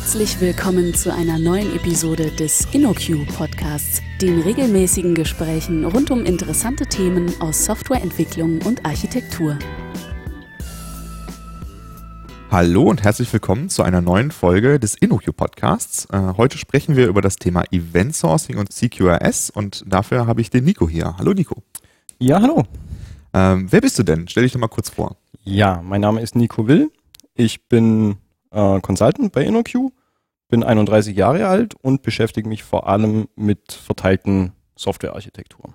Herzlich willkommen zu einer neuen Episode des InnoQ Podcasts, den regelmäßigen Gesprächen rund um interessante Themen aus Softwareentwicklung und Architektur. Hallo und herzlich willkommen zu einer neuen Folge des InnoQ Podcasts. Äh, heute sprechen wir über das Thema Event Sourcing und CQRS und dafür habe ich den Nico hier. Hallo Nico. Ja, hallo. Ähm, wer bist du denn? Stell dich doch mal kurz vor. Ja, mein Name ist Nico Will. Ich bin äh, Consultant bei InnoQ, bin 31 Jahre alt und beschäftige mich vor allem mit verteilten Softwarearchitekturen.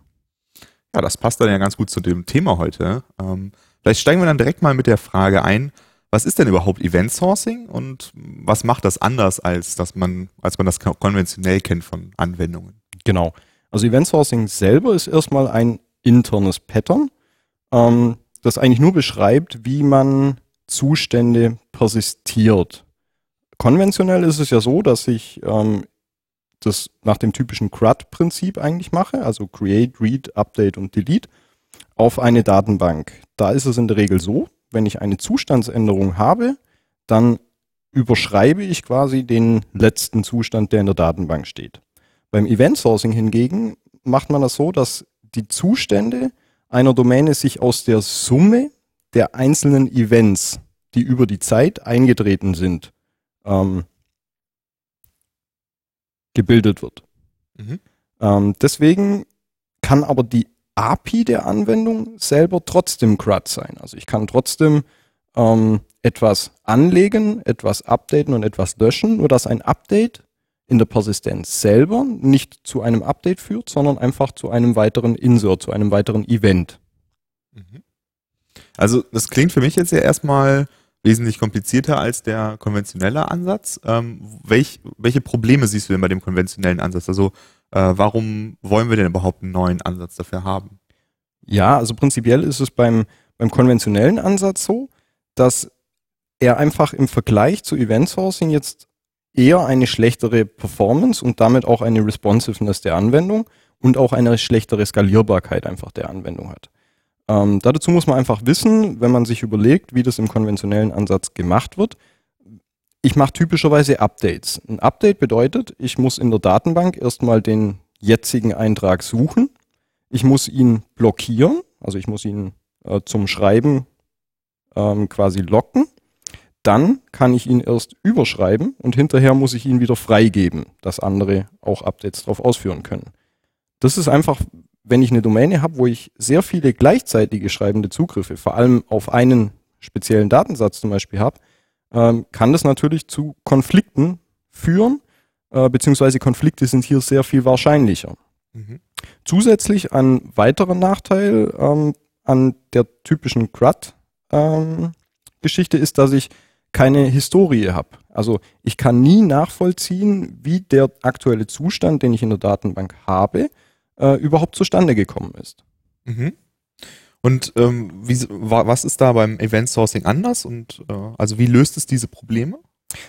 Ja, das passt dann ja ganz gut zu dem Thema heute. Ähm, vielleicht steigen wir dann direkt mal mit der Frage ein, was ist denn überhaupt Event Sourcing und was macht das anders, als dass man, als man das konventionell kennt von Anwendungen? Genau. Also Event Sourcing selber ist erstmal ein internes Pattern, ähm, das eigentlich nur beschreibt, wie man Zustände persistiert. Konventionell ist es ja so, dass ich ähm, das nach dem typischen CRUD-Prinzip eigentlich mache, also Create, Read, Update und Delete, auf eine Datenbank. Da ist es in der Regel so, wenn ich eine Zustandsänderung habe, dann überschreibe ich quasi den letzten Zustand, der in der Datenbank steht. Beim Event Sourcing hingegen macht man das so, dass die Zustände einer Domäne sich aus der Summe der einzelnen Events, die über die Zeit eingetreten sind, ähm, gebildet wird. Mhm. Ähm, deswegen kann aber die API der Anwendung selber trotzdem CRUD sein. Also ich kann trotzdem ähm, etwas anlegen, etwas updaten und etwas löschen, nur dass ein Update in der Persistenz selber nicht zu einem Update führt, sondern einfach zu einem weiteren Insert, zu einem weiteren Event. Mhm. Also das klingt für mich jetzt ja erstmal wesentlich komplizierter als der konventionelle Ansatz. Ähm, welch, welche Probleme siehst du denn bei dem konventionellen Ansatz? Also äh, warum wollen wir denn überhaupt einen neuen Ansatz dafür haben? Ja, also prinzipiell ist es beim, beim konventionellen Ansatz so, dass er einfach im Vergleich zu Event Sourcing jetzt eher eine schlechtere Performance und damit auch eine Responsiveness der Anwendung und auch eine schlechtere Skalierbarkeit einfach der Anwendung hat. Ähm, dazu muss man einfach wissen, wenn man sich überlegt, wie das im konventionellen Ansatz gemacht wird. Ich mache typischerweise Updates. Ein Update bedeutet, ich muss in der Datenbank erstmal den jetzigen Eintrag suchen. Ich muss ihn blockieren, also ich muss ihn äh, zum Schreiben ähm, quasi locken. Dann kann ich ihn erst überschreiben und hinterher muss ich ihn wieder freigeben, dass andere auch Updates darauf ausführen können. Das ist einfach wenn ich eine Domäne habe, wo ich sehr viele gleichzeitige schreibende Zugriffe, vor allem auf einen speziellen Datensatz zum Beispiel habe, ähm, kann das natürlich zu Konflikten führen, äh, beziehungsweise Konflikte sind hier sehr viel wahrscheinlicher. Mhm. Zusätzlich ein weiterer Nachteil ähm, an der typischen CRUD-Geschichte ähm, ist, dass ich keine Historie habe. Also ich kann nie nachvollziehen, wie der aktuelle Zustand, den ich in der Datenbank habe, äh, überhaupt zustande gekommen ist. Mhm. Und ähm, wie, was ist da beim Event Sourcing anders und äh, also wie löst es diese Probleme?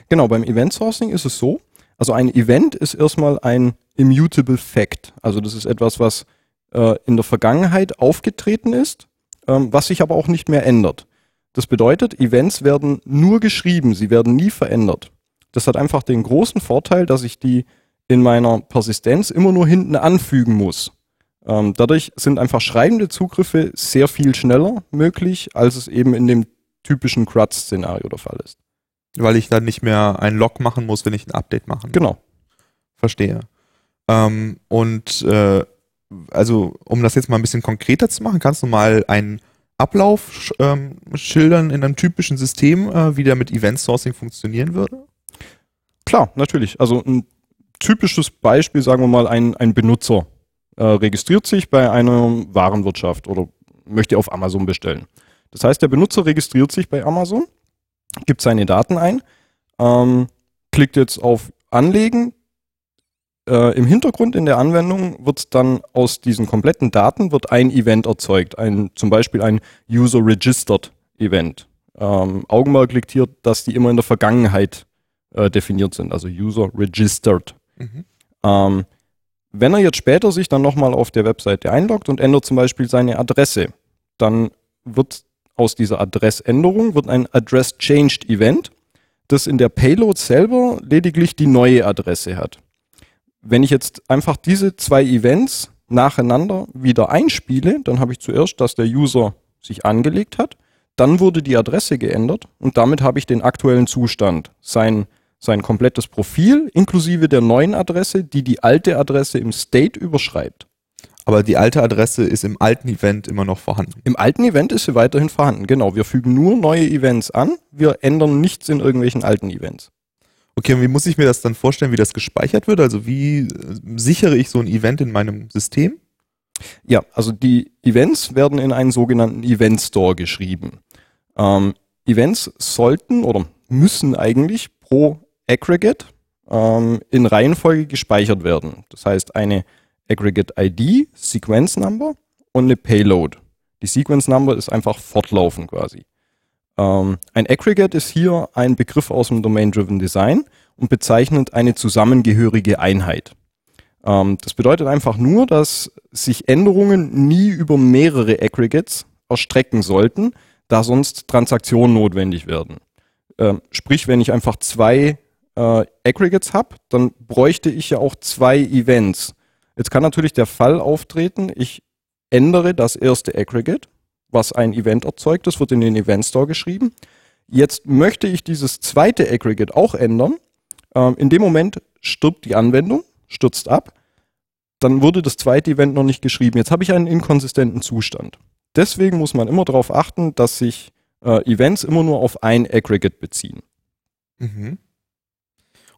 Genau, beim Event Sourcing ist es so, also ein Event ist erstmal ein immutable Fact. Also das ist etwas, was äh, in der Vergangenheit aufgetreten ist, ähm, was sich aber auch nicht mehr ändert. Das bedeutet, Events werden nur geschrieben, sie werden nie verändert. Das hat einfach den großen Vorteil, dass ich die in meiner Persistenz immer nur hinten anfügen muss. Ähm, dadurch sind einfach schreibende Zugriffe sehr viel schneller möglich, als es eben in dem typischen CRUD-Szenario der Fall ist. Weil ich dann nicht mehr ein Log machen muss, wenn ich ein Update mache. Genau. Verstehe. Ähm, und äh, also, um das jetzt mal ein bisschen konkreter zu machen, kannst du mal einen Ablauf ähm, schildern in einem typischen System, äh, wie der mit Event Sourcing funktionieren würde? Klar, natürlich. Also ein typisches Beispiel, sagen wir mal, ein, ein Benutzer äh, registriert sich bei einer Warenwirtschaft oder möchte auf Amazon bestellen. Das heißt, der Benutzer registriert sich bei Amazon, gibt seine Daten ein, ähm, klickt jetzt auf Anlegen. Äh, Im Hintergrund in der Anwendung wird dann aus diesen kompletten Daten wird ein Event erzeugt, ein, zum Beispiel ein User Registered Event. Ähm, Augenmerk liegt hier, dass die immer in der Vergangenheit äh, definiert sind, also User Registered Mhm. Ähm, wenn er jetzt später sich dann nochmal auf der Webseite einloggt und ändert zum Beispiel seine Adresse, dann wird aus dieser Adressänderung wird ein Address Changed Event. das in der Payload selber lediglich die neue Adresse hat. Wenn ich jetzt einfach diese zwei Events nacheinander wieder einspiele, dann habe ich zuerst, dass der User sich angelegt hat, dann wurde die Adresse geändert und damit habe ich den aktuellen Zustand, sein, sein komplettes Profil inklusive der neuen Adresse, die die alte Adresse im State überschreibt. Aber die alte Adresse ist im alten Event immer noch vorhanden. Im alten Event ist sie weiterhin vorhanden, genau. Wir fügen nur neue Events an, wir ändern nichts in irgendwelchen alten Events. Okay, und wie muss ich mir das dann vorstellen, wie das gespeichert wird? Also wie äh, sichere ich so ein Event in meinem System? Ja, also die Events werden in einen sogenannten Event Store geschrieben. Ähm, Events sollten oder müssen eigentlich pro Aggregate ähm, in Reihenfolge gespeichert werden. Das heißt, eine Aggregate ID, Sequence Number und eine Payload. Die Sequence Number ist einfach fortlaufend quasi. Ähm, ein Aggregate ist hier ein Begriff aus dem Domain-Driven Design und bezeichnet eine zusammengehörige Einheit. Ähm, das bedeutet einfach nur, dass sich Änderungen nie über mehrere Aggregates erstrecken sollten, da sonst Transaktionen notwendig werden. Ähm, sprich, wenn ich einfach zwei äh, Aggregates habe, dann bräuchte ich ja auch zwei Events. Jetzt kann natürlich der Fall auftreten, ich ändere das erste Aggregate, was ein Event erzeugt, das wird in den Event Store geschrieben. Jetzt möchte ich dieses zweite Aggregate auch ändern. Ähm, in dem Moment stirbt die Anwendung, stürzt ab. Dann wurde das zweite Event noch nicht geschrieben. Jetzt habe ich einen inkonsistenten Zustand. Deswegen muss man immer darauf achten, dass sich äh, Events immer nur auf ein Aggregate beziehen. Mhm.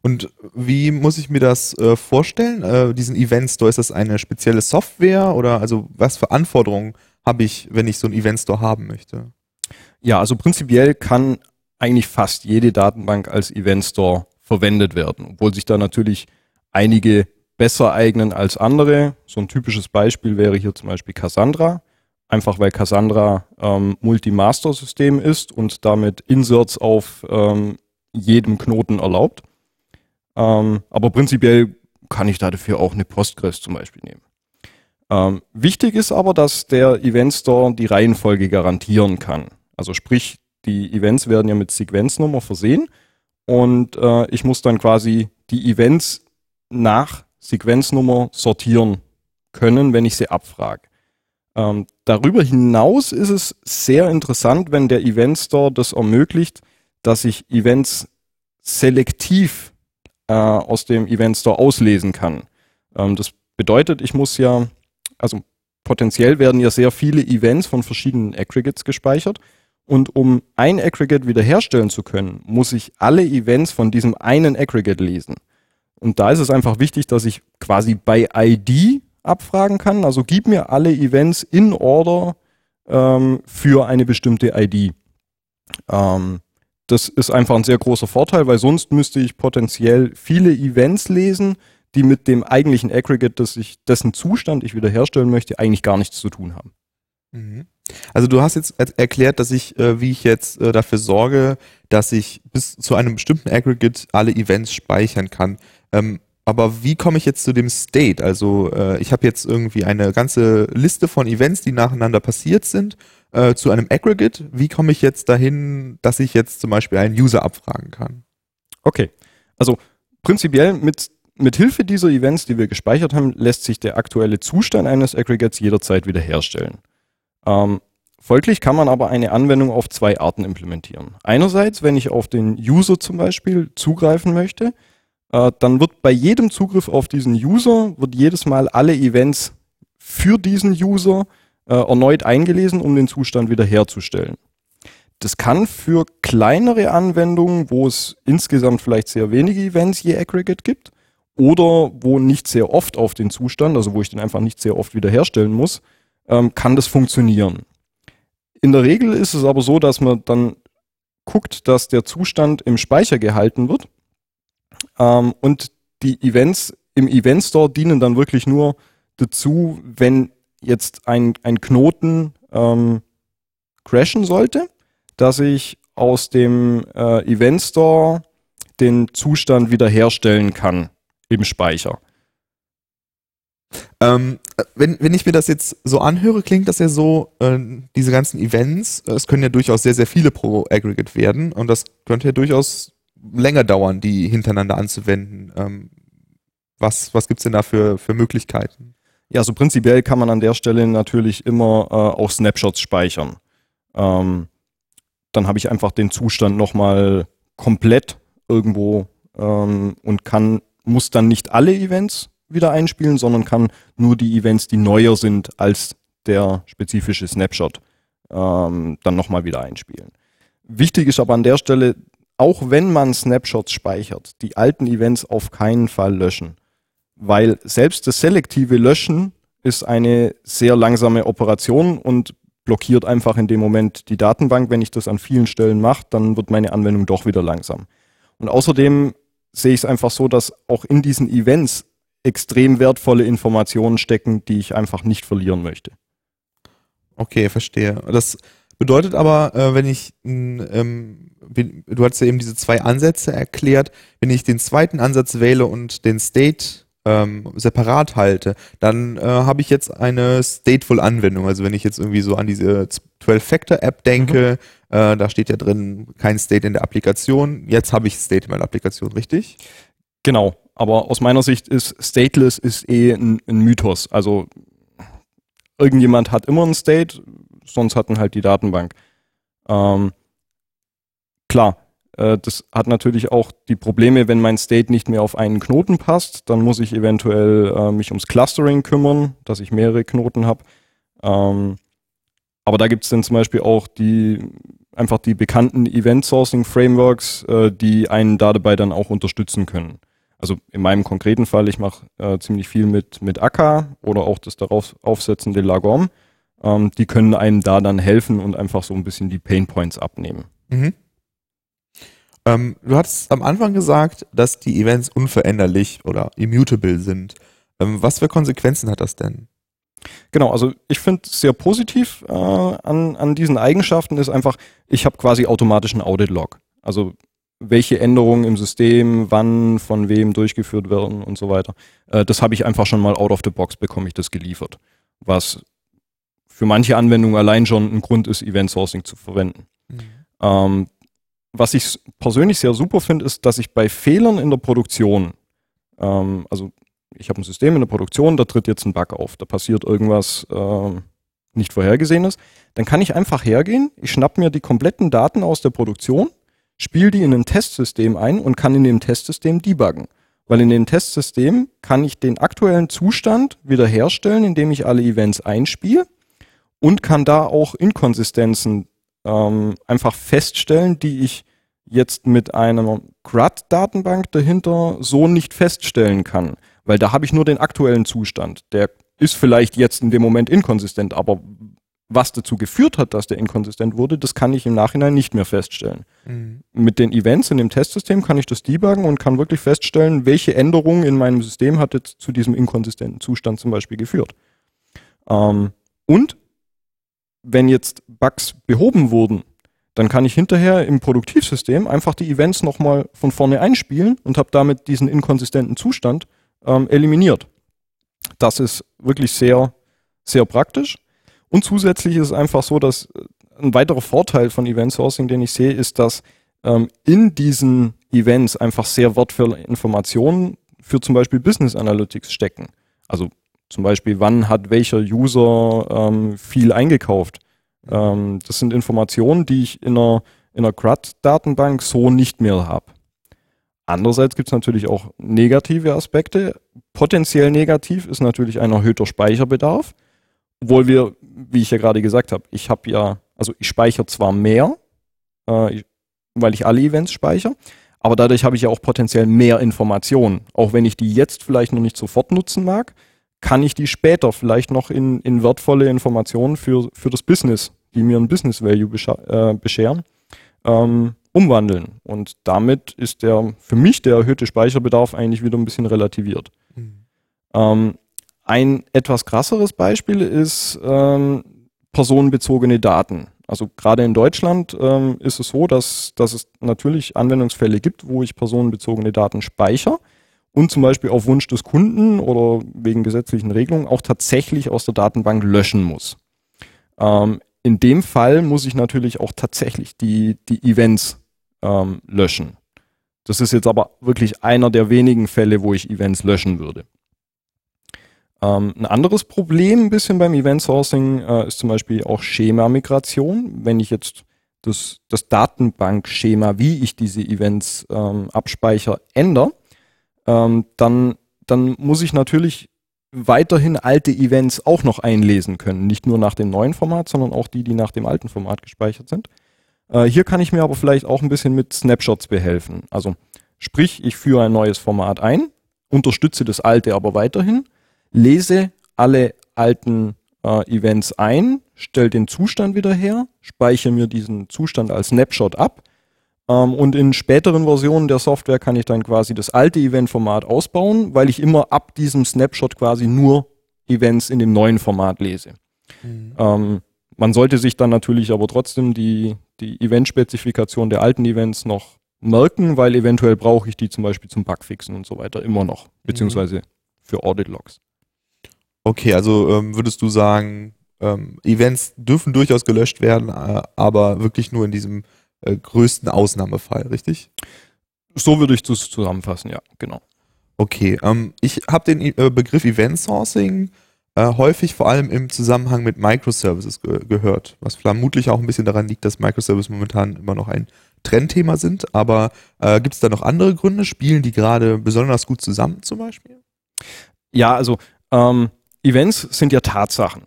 Und wie muss ich mir das äh, vorstellen? Äh, diesen Event Store, ist das eine spezielle Software oder also was für Anforderungen habe ich, wenn ich so einen Event Store haben möchte? Ja, also prinzipiell kann eigentlich fast jede Datenbank als Event Store verwendet werden, obwohl sich da natürlich einige besser eignen als andere. So ein typisches Beispiel wäre hier zum Beispiel Cassandra, einfach weil Cassandra ähm, Multi-Master-System ist und damit Inserts auf ähm, jedem Knoten erlaubt. Ähm, aber prinzipiell kann ich dafür auch eine Postgres zum Beispiel nehmen. Ähm, wichtig ist aber, dass der Event Store die Reihenfolge garantieren kann. Also sprich, die Events werden ja mit Sequenznummer versehen und äh, ich muss dann quasi die Events nach Sequenznummer sortieren können, wenn ich sie abfrage. Ähm, darüber hinaus ist es sehr interessant, wenn der Event Store das ermöglicht, dass ich Events selektiv äh, aus dem Event Store auslesen kann. Ähm, das bedeutet, ich muss ja also potenziell werden ja sehr viele Events von verschiedenen Aggregates gespeichert. Und um ein Aggregate wiederherstellen zu können, muss ich alle Events von diesem einen Aggregate lesen. Und da ist es einfach wichtig, dass ich quasi bei ID abfragen kann. Also gib mir alle Events in Order ähm, für eine bestimmte ID. Ähm, das ist einfach ein sehr großer Vorteil, weil sonst müsste ich potenziell viele Events lesen, die mit dem eigentlichen Aggregate, das ich, dessen Zustand ich wiederherstellen möchte, eigentlich gar nichts zu tun haben. Mhm. Also du hast jetzt erklärt, dass ich, äh, wie ich jetzt äh, dafür sorge, dass ich bis zu einem bestimmten Aggregate alle Events speichern kann. Ähm, aber wie komme ich jetzt zu dem State? Also äh, ich habe jetzt irgendwie eine ganze Liste von Events, die nacheinander passiert sind, äh, zu einem Aggregate. Wie komme ich jetzt dahin, dass ich jetzt zum Beispiel einen User abfragen kann? Okay, also prinzipiell mit mit Hilfe dieser Events, die wir gespeichert haben, lässt sich der aktuelle Zustand eines Aggregates jederzeit wiederherstellen. Ähm, folglich kann man aber eine Anwendung auf zwei Arten implementieren. Einerseits, wenn ich auf den User zum Beispiel zugreifen möchte, äh, dann wird bei jedem Zugriff auf diesen User, wird jedes Mal alle Events für diesen User äh, erneut eingelesen, um den Zustand wiederherzustellen. Das kann für kleinere Anwendungen, wo es insgesamt vielleicht sehr wenige Events je Aggregate gibt, oder wo nicht sehr oft auf den Zustand, also wo ich den einfach nicht sehr oft wiederherstellen muss, ähm, kann das funktionieren. In der Regel ist es aber so, dass man dann guckt, dass der Zustand im Speicher gehalten wird ähm, und die Events im Event Store dienen dann wirklich nur dazu, wenn jetzt ein, ein Knoten ähm, crashen sollte, dass ich aus dem äh, Event Store den Zustand wiederherstellen kann im Speicher. Ähm, wenn, wenn ich mir das jetzt so anhöre, klingt das ja so, äh, diese ganzen Events, äh, es können ja durchaus sehr, sehr viele pro Aggregate werden und das könnte ja durchaus länger dauern, die hintereinander anzuwenden. Ähm, was was gibt's denn da für, für Möglichkeiten? Ja, so prinzipiell kann man an der Stelle natürlich immer äh, auch Snapshots speichern. Ähm, dann habe ich einfach den Zustand nochmal komplett irgendwo ähm, und kann, muss dann nicht alle Events wieder einspielen, sondern kann nur die Events, die neuer sind als der spezifische Snapshot, ähm, dann nochmal wieder einspielen. Wichtig ist aber an der Stelle, auch wenn man Snapshots speichert, die alten Events auf keinen Fall löschen. Weil selbst das selektive Löschen ist eine sehr langsame Operation und blockiert einfach in dem Moment die Datenbank. Wenn ich das an vielen Stellen mache, dann wird meine Anwendung doch wieder langsam. Und außerdem sehe ich es einfach so, dass auch in diesen Events extrem wertvolle Informationen stecken, die ich einfach nicht verlieren möchte. Okay, verstehe. Das bedeutet aber, äh, wenn ich, ähm, du hast ja eben diese zwei Ansätze erklärt, wenn ich den zweiten Ansatz wähle und den State ähm, separat halte, dann äh, habe ich jetzt eine Stateful-Anwendung. Also wenn ich jetzt irgendwie so an diese 12-Factor-App denke, mhm. äh, da steht ja drin kein State in der Applikation. Jetzt habe ich State in meiner Applikation, richtig? Genau. Aber aus meiner Sicht ist Stateless ist eh ein, ein Mythos. Also irgendjemand hat immer ein State, sonst hatten halt die Datenbank. Ähm, klar, das hat natürlich auch die Probleme, wenn mein State nicht mehr auf einen Knoten passt, dann muss ich eventuell äh, mich ums Clustering kümmern, dass ich mehrere Knoten habe. Ähm, aber da gibt es dann zum Beispiel auch die einfach die bekannten Event Sourcing Frameworks, äh, die einen da dabei dann auch unterstützen können. Also in meinem konkreten Fall, ich mache äh, ziemlich viel mit, mit Akka oder auch das darauf aufsetzende Lagom. Ähm, die können einem da dann helfen und einfach so ein bisschen die Pain Points abnehmen. Mhm. Ähm, du hattest am Anfang gesagt, dass die Events unveränderlich oder immutable sind. Ähm, was für Konsequenzen hat das denn? Genau, also ich finde sehr positiv äh, an, an diesen Eigenschaften ist einfach, ich habe quasi automatischen Audit-Log. Also welche Änderungen im System, wann, von wem durchgeführt werden und so weiter. Äh, das habe ich einfach schon mal out of the box bekomme ich das geliefert. Was für manche Anwendungen allein schon ein Grund ist, Event Sourcing zu verwenden. Mhm. Ähm, was ich persönlich sehr super finde, ist, dass ich bei Fehlern in der Produktion, ähm, also ich habe ein System in der Produktion, da tritt jetzt ein Bug auf, da passiert irgendwas äh, nicht vorhergesehenes, dann kann ich einfach hergehen, ich schnapp mir die kompletten Daten aus der Produktion, spiele die in ein Testsystem ein und kann in dem Testsystem debuggen. Weil in dem Testsystem kann ich den aktuellen Zustand wiederherstellen, indem ich alle Events einspiele und kann da auch Inkonsistenzen ähm, einfach feststellen, die ich jetzt mit einer CRUD-Datenbank dahinter so nicht feststellen kann. Weil da habe ich nur den aktuellen Zustand. Der ist vielleicht jetzt in dem Moment inkonsistent, aber was dazu geführt hat, dass der inkonsistent wurde, das kann ich im Nachhinein nicht mehr feststellen. Mhm. Mit den Events in dem Testsystem kann ich das debuggen und kann wirklich feststellen, welche Änderungen in meinem System hat jetzt zu diesem inkonsistenten Zustand zum Beispiel geführt. Ähm, und wenn jetzt Bugs behoben wurden, dann kann ich hinterher im Produktivsystem einfach die Events nochmal von vorne einspielen und habe damit diesen inkonsistenten Zustand ähm, eliminiert. Das ist wirklich sehr, sehr praktisch. Und zusätzlich ist es einfach so, dass äh, ein weiterer Vorteil von Event Sourcing, den ich sehe, ist, dass ähm, in diesen Events einfach sehr wertvolle Informationen für zum Beispiel Business Analytics stecken. Also zum Beispiel, wann hat welcher User ähm, viel eingekauft? Ähm, das sind Informationen, die ich in einer, in einer CRUD-Datenbank so nicht mehr habe. Andererseits gibt es natürlich auch negative Aspekte. Potenziell negativ ist natürlich ein erhöhter Speicherbedarf, obwohl wir, wie ich ja gerade gesagt habe, ich habe ja, also ich speichere zwar mehr, äh, weil ich alle Events speichere, aber dadurch habe ich ja auch potenziell mehr Informationen. Auch wenn ich die jetzt vielleicht noch nicht sofort nutzen mag, kann ich die später vielleicht noch in, in wertvolle Informationen für, für das Business, die mir ein Business Value äh, bescheren, ähm, umwandeln. Und damit ist der für mich der erhöhte Speicherbedarf eigentlich wieder ein bisschen relativiert. Mhm. Ähm, ein etwas krasseres Beispiel ist ähm, personenbezogene Daten. Also gerade in Deutschland ähm, ist es so, dass, dass es natürlich Anwendungsfälle gibt, wo ich personenbezogene Daten speichere und zum Beispiel auf Wunsch des Kunden oder wegen gesetzlichen Regelungen auch tatsächlich aus der Datenbank löschen muss. Ähm, in dem Fall muss ich natürlich auch tatsächlich die, die Events ähm, löschen. Das ist jetzt aber wirklich einer der wenigen Fälle, wo ich Events löschen würde. Ähm, ein anderes Problem ein bisschen beim Event Sourcing äh, ist zum Beispiel auch Schema-Migration. Wenn ich jetzt das, das Datenbankschema, wie ich diese Events ähm, abspeichere, ändere, ähm, dann, dann muss ich natürlich weiterhin alte Events auch noch einlesen können. Nicht nur nach dem neuen Format, sondern auch die, die nach dem alten Format gespeichert sind. Äh, hier kann ich mir aber vielleicht auch ein bisschen mit Snapshots behelfen. Also sprich, ich führe ein neues Format ein, unterstütze das alte aber weiterhin, lese alle alten äh, Events ein, stelle den Zustand wieder her, speichere mir diesen Zustand als Snapshot ab ähm, und in späteren Versionen der Software kann ich dann quasi das alte Event-Format ausbauen, weil ich immer ab diesem Snapshot quasi nur Events in dem neuen Format lese. Mhm. Ähm, man sollte sich dann natürlich aber trotzdem die, die Event-Spezifikation der alten Events noch merken, weil eventuell brauche ich die zum Beispiel zum Bugfixen und so weiter immer noch, beziehungsweise für Audit-Logs. Okay, also ähm, würdest du sagen, ähm, Events dürfen durchaus gelöscht werden, äh, aber wirklich nur in diesem äh, größten Ausnahmefall, richtig? So würde ich das zusammenfassen, ja, genau. Okay, ähm, ich habe den äh, Begriff Event Sourcing äh, häufig vor allem im Zusammenhang mit Microservices ge gehört, was vermutlich auch ein bisschen daran liegt, dass Microservices momentan immer noch ein Trendthema sind. Aber äh, gibt es da noch andere Gründe? Spielen die gerade besonders gut zusammen zum Beispiel? Ja, also ähm, Events sind ja Tatsachen.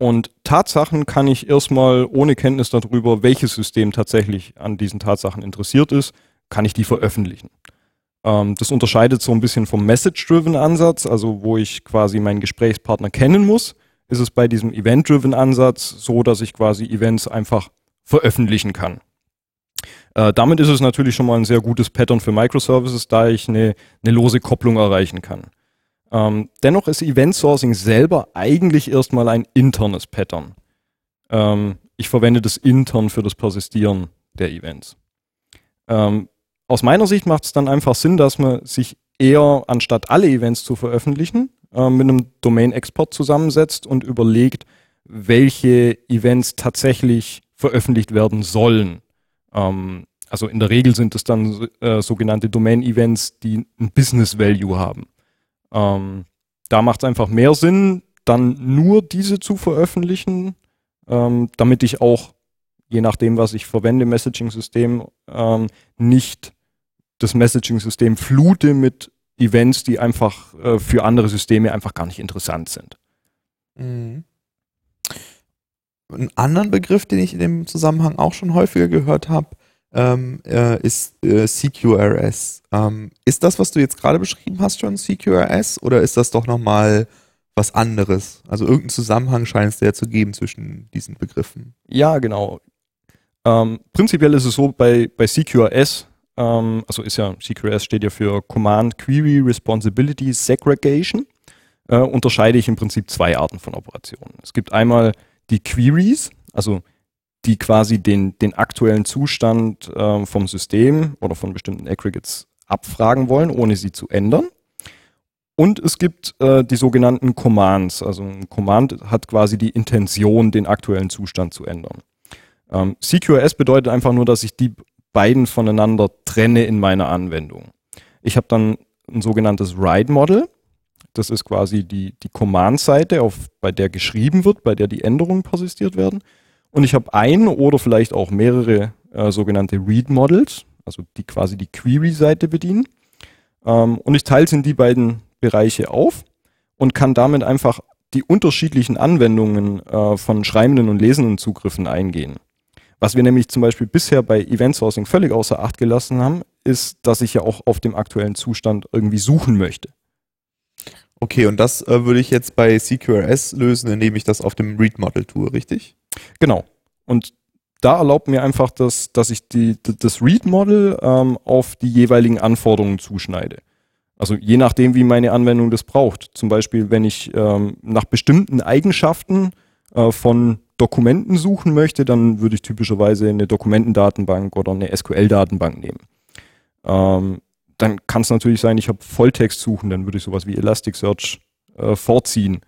Und Tatsachen kann ich erstmal ohne Kenntnis darüber, welches System tatsächlich an diesen Tatsachen interessiert ist, kann ich die veröffentlichen. Ähm, das unterscheidet so ein bisschen vom Message-Driven Ansatz, also wo ich quasi meinen Gesprächspartner kennen muss, ist es bei diesem Event-Driven Ansatz so, dass ich quasi Events einfach veröffentlichen kann. Äh, damit ist es natürlich schon mal ein sehr gutes Pattern für Microservices, da ich eine, eine lose Kopplung erreichen kann. Ähm, dennoch ist Event Sourcing selber eigentlich erstmal ein internes Pattern. Ähm, ich verwende das intern für das Persistieren der Events. Ähm, aus meiner Sicht macht es dann einfach Sinn, dass man sich eher, anstatt alle Events zu veröffentlichen, äh, mit einem Domain-Export zusammensetzt und überlegt, welche Events tatsächlich veröffentlicht werden sollen. Ähm, also in der Regel sind es dann äh, sogenannte Domain-Events, die ein Business Value haben. Ähm, da macht es einfach mehr Sinn, dann nur diese zu veröffentlichen, ähm, damit ich auch, je nachdem, was ich verwende, Messaging-System, ähm, nicht das Messaging-System flute mit Events, die einfach äh, für andere Systeme einfach gar nicht interessant sind. Mhm. Einen anderen Begriff, den ich in dem Zusammenhang auch schon häufiger gehört habe, ähm, äh, ist äh, CQRS. Ähm, ist das, was du jetzt gerade beschrieben hast, schon CQRS oder ist das doch nochmal was anderes? Also irgendeinen Zusammenhang scheint es ja zu geben zwischen diesen Begriffen. Ja, genau. Ähm, prinzipiell ist es so, bei, bei CQRS, ähm, also ist ja, CQRS steht ja für Command Query Responsibility Segregation, äh, unterscheide ich im Prinzip zwei Arten von Operationen. Es gibt einmal die Queries, also die quasi den, den aktuellen Zustand äh, vom System oder von bestimmten Aggregates abfragen wollen, ohne sie zu ändern. Und es gibt äh, die sogenannten Commands. Also ein Command hat quasi die Intention, den aktuellen Zustand zu ändern. Ähm, CQRS bedeutet einfach nur, dass ich die beiden voneinander trenne in meiner Anwendung. Ich habe dann ein sogenanntes Write-Model. Das ist quasi die, die Command-Seite, bei der geschrieben wird, bei der die Änderungen persistiert werden. Und ich habe ein oder vielleicht auch mehrere äh, sogenannte Read-Models, also die quasi die Query-Seite bedienen. Ähm, und ich teile es in die beiden Bereiche auf und kann damit einfach die unterschiedlichen Anwendungen äh, von schreibenden und lesenden Zugriffen eingehen. Was wir nämlich zum Beispiel bisher bei Event Sourcing völlig außer Acht gelassen haben, ist, dass ich ja auch auf dem aktuellen Zustand irgendwie suchen möchte. Okay, und das äh, würde ich jetzt bei CQRS lösen, indem ich das auf dem Read-Model tue, richtig? Genau. Und da erlaubt mir einfach, dass, dass ich die, das Read-Model ähm, auf die jeweiligen Anforderungen zuschneide. Also je nachdem, wie meine Anwendung das braucht. Zum Beispiel, wenn ich ähm, nach bestimmten Eigenschaften äh, von Dokumenten suchen möchte, dann würde ich typischerweise eine Dokumentendatenbank oder eine SQL-Datenbank nehmen. Ähm, dann kann es natürlich sein, ich habe Volltext suchen, dann würde ich sowas wie Elasticsearch äh, vorziehen.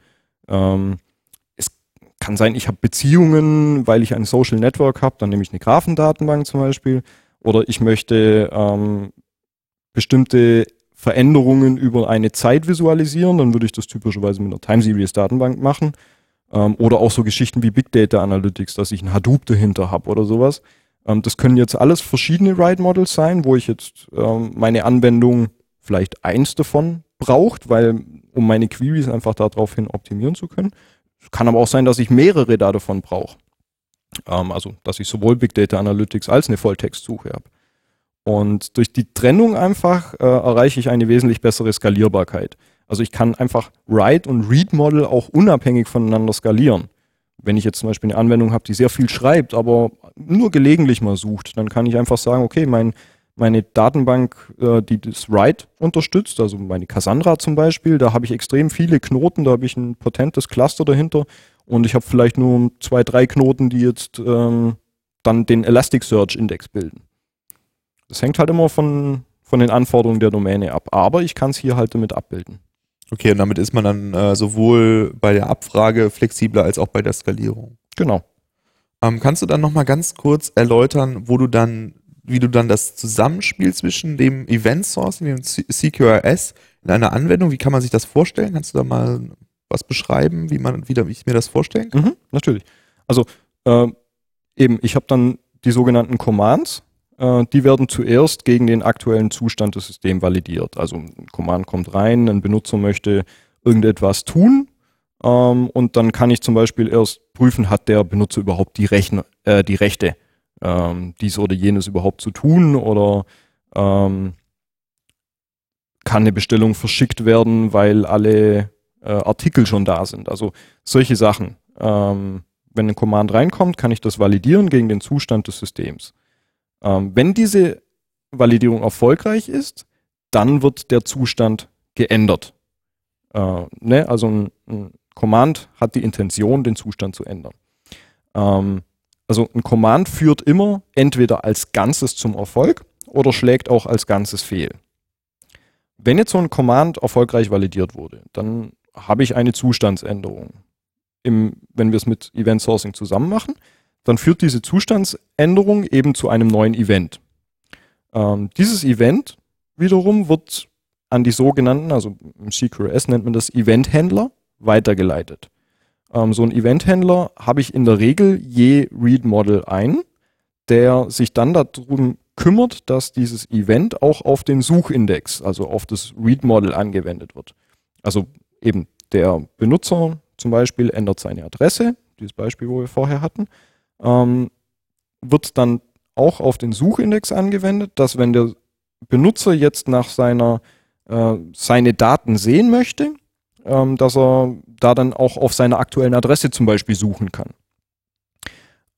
Ähm, kann sein, ich habe Beziehungen, weil ich ein Social Network habe, dann nehme ich eine Graphendatenbank zum Beispiel. Oder ich möchte ähm, bestimmte Veränderungen über eine Zeit visualisieren, dann würde ich das typischerweise mit einer Time Series Datenbank machen. Ähm, oder auch so Geschichten wie Big Data Analytics, dass ich ein Hadoop dahinter habe oder sowas. Ähm, das können jetzt alles verschiedene Write Models sein, wo ich jetzt ähm, meine Anwendung vielleicht eins davon braucht, weil um meine Queries einfach daraufhin optimieren zu können. Kann aber auch sein, dass ich mehrere da davon brauche. Ähm, also, dass ich sowohl Big Data Analytics als eine Volltextsuche habe. Und durch die Trennung einfach äh, erreiche ich eine wesentlich bessere Skalierbarkeit. Also ich kann einfach Write und Read Model auch unabhängig voneinander skalieren. Wenn ich jetzt zum Beispiel eine Anwendung habe, die sehr viel schreibt, aber nur gelegentlich mal sucht, dann kann ich einfach sagen, okay, mein, meine Datenbank, äh, die das Write unterstützt, also meine Cassandra zum Beispiel, da habe ich extrem viele Knoten, da habe ich ein potentes Cluster dahinter und ich habe vielleicht nur zwei, drei Knoten, die jetzt ähm, dann den Elasticsearch-Index bilden. Das hängt halt immer von, von den Anforderungen der Domäne ab, aber ich kann es hier halt damit abbilden. Okay, und damit ist man dann äh, sowohl bei der Abfrage flexibler als auch bei der Skalierung. Genau. Ähm, kannst du dann nochmal ganz kurz erläutern, wo du dann, wie du dann das Zusammenspiel zwischen dem Event Sourcing und dem CQRS in einer Anwendung, wie kann man sich das vorstellen? Kannst du da mal was beschreiben, wie man, wie ich mir das vorstellen kann? Mhm, natürlich. Also äh, eben, ich habe dann die sogenannten Commands, äh, die werden zuerst gegen den aktuellen Zustand des Systems validiert. Also ein Command kommt rein, ein Benutzer möchte irgendetwas tun ähm, und dann kann ich zum Beispiel erst prüfen, hat der Benutzer überhaupt die, Rechner, äh, die Rechte, ähm, dies oder jenes überhaupt zu tun oder ähm, kann eine Bestellung verschickt werden, weil alle äh, Artikel schon da sind. Also solche Sachen. Ähm, wenn ein Command reinkommt, kann ich das validieren gegen den Zustand des Systems. Ähm, wenn diese Validierung erfolgreich ist, dann wird der Zustand geändert. Äh, ne? Also ein, ein, Command hat die Intention, den Zustand zu ändern. Ähm, also ein Command führt immer entweder als Ganzes zum Erfolg oder schlägt auch als Ganzes fehl. Wenn jetzt so ein Command erfolgreich validiert wurde, dann habe ich eine Zustandsänderung. Im, wenn wir es mit Event Sourcing zusammen machen, dann führt diese Zustandsänderung eben zu einem neuen Event. Ähm, dieses Event wiederum wird an die sogenannten, also im CQRS nennt man das Event-Händler, weitergeleitet. Ähm, so ein Event-Händler habe ich in der Regel je Read-Model ein, der sich dann darum kümmert, dass dieses Event auch auf den Suchindex, also auf das Read-Model angewendet wird. Also eben der Benutzer zum Beispiel ändert seine Adresse, dieses Beispiel, wo wir vorher hatten, ähm, wird dann auch auf den Suchindex angewendet, dass wenn der Benutzer jetzt nach seiner äh, seine Daten sehen möchte, ähm, dass er da dann auch auf seiner aktuellen Adresse zum Beispiel suchen kann.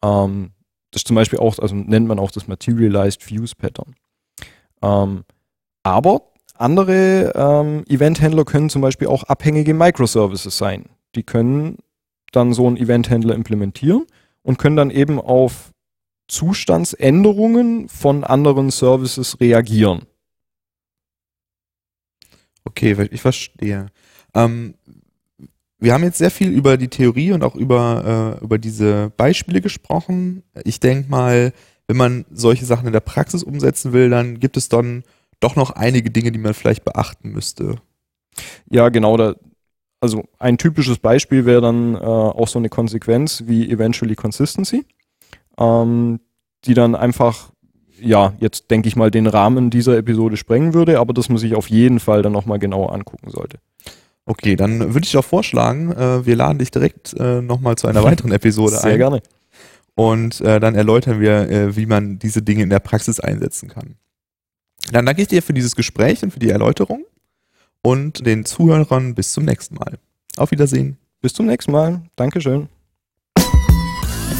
Ähm, das ist zum Beispiel auch, also nennt man auch das Materialized Fuse Pattern. Ähm, aber andere ähm, Event-Händler können zum Beispiel auch abhängige Microservices sein. Die können dann so einen Event-Händler implementieren und können dann eben auf Zustandsänderungen von anderen Services reagieren. Okay, ich verstehe. Ähm, wir haben jetzt sehr viel über die Theorie und auch über, äh, über diese Beispiele gesprochen. Ich denke mal, wenn man solche Sachen in der Praxis umsetzen will, dann gibt es dann doch noch einige Dinge, die man vielleicht beachten müsste. Ja, genau. Da, also ein typisches Beispiel wäre dann äh, auch so eine Konsequenz wie Eventually Consistency, ähm, die dann einfach, ja, jetzt denke ich mal, den Rahmen dieser Episode sprengen würde, aber das man sich auf jeden Fall dann nochmal genauer angucken sollte. Okay, dann würde ich doch vorschlagen, äh, wir laden dich direkt äh, nochmal zu einer weiteren Episode Sehr ein. Sehr gerne. Und äh, dann erläutern wir, äh, wie man diese Dinge in der Praxis einsetzen kann. Dann danke ich dir für dieses Gespräch und für die Erläuterung und den Zuhörern bis zum nächsten Mal. Auf Wiedersehen. Bis zum nächsten Mal. Dankeschön.